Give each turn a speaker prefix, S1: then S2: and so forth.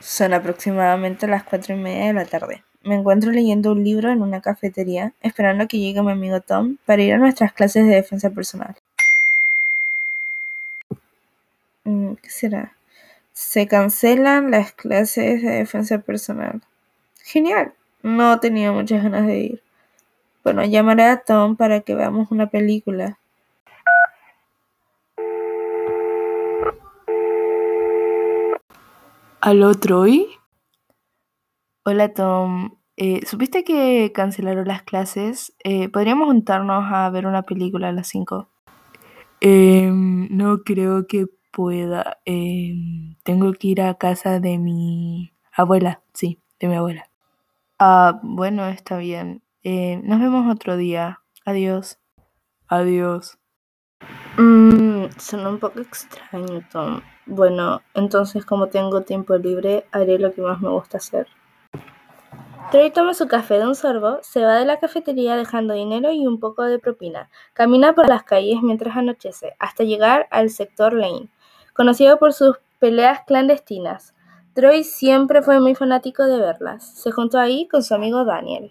S1: Son aproximadamente las cuatro y media de la tarde. Me encuentro leyendo un libro en una cafetería, esperando a que llegue mi amigo Tom para ir a nuestras clases de defensa personal. Mm, ¿Qué será? Se cancelan las clases de defensa personal. Genial. No tenía muchas ganas de ir. Bueno, llamaré a Tom para que veamos una película.
S2: ¿Aló, Troy?
S1: Hola Tom, Eh, ¿supiste que cancelaron las clases? Eh, ¿podríamos juntarnos a ver una película a las 5?
S2: Em, no creo que pueda. Em, tengo que ir a casa de mi abuela, sí, de mi abuela.
S1: Ah, bueno, está bien. Eh, nos vemos otro día. Adiós.
S2: Adiós.
S1: Mm, suena un poco extraño, Tom. Bueno, entonces como tengo tiempo libre, haré lo que más me gusta hacer. Troy toma su café de un sorbo, se va de la cafetería dejando dinero y un poco de propina. Camina por las calles mientras anochece, hasta llegar al sector Lane, conocido por sus peleas clandestinas. Troy siempre fue muy fanático de verlas. Se juntó ahí con su amigo Daniel.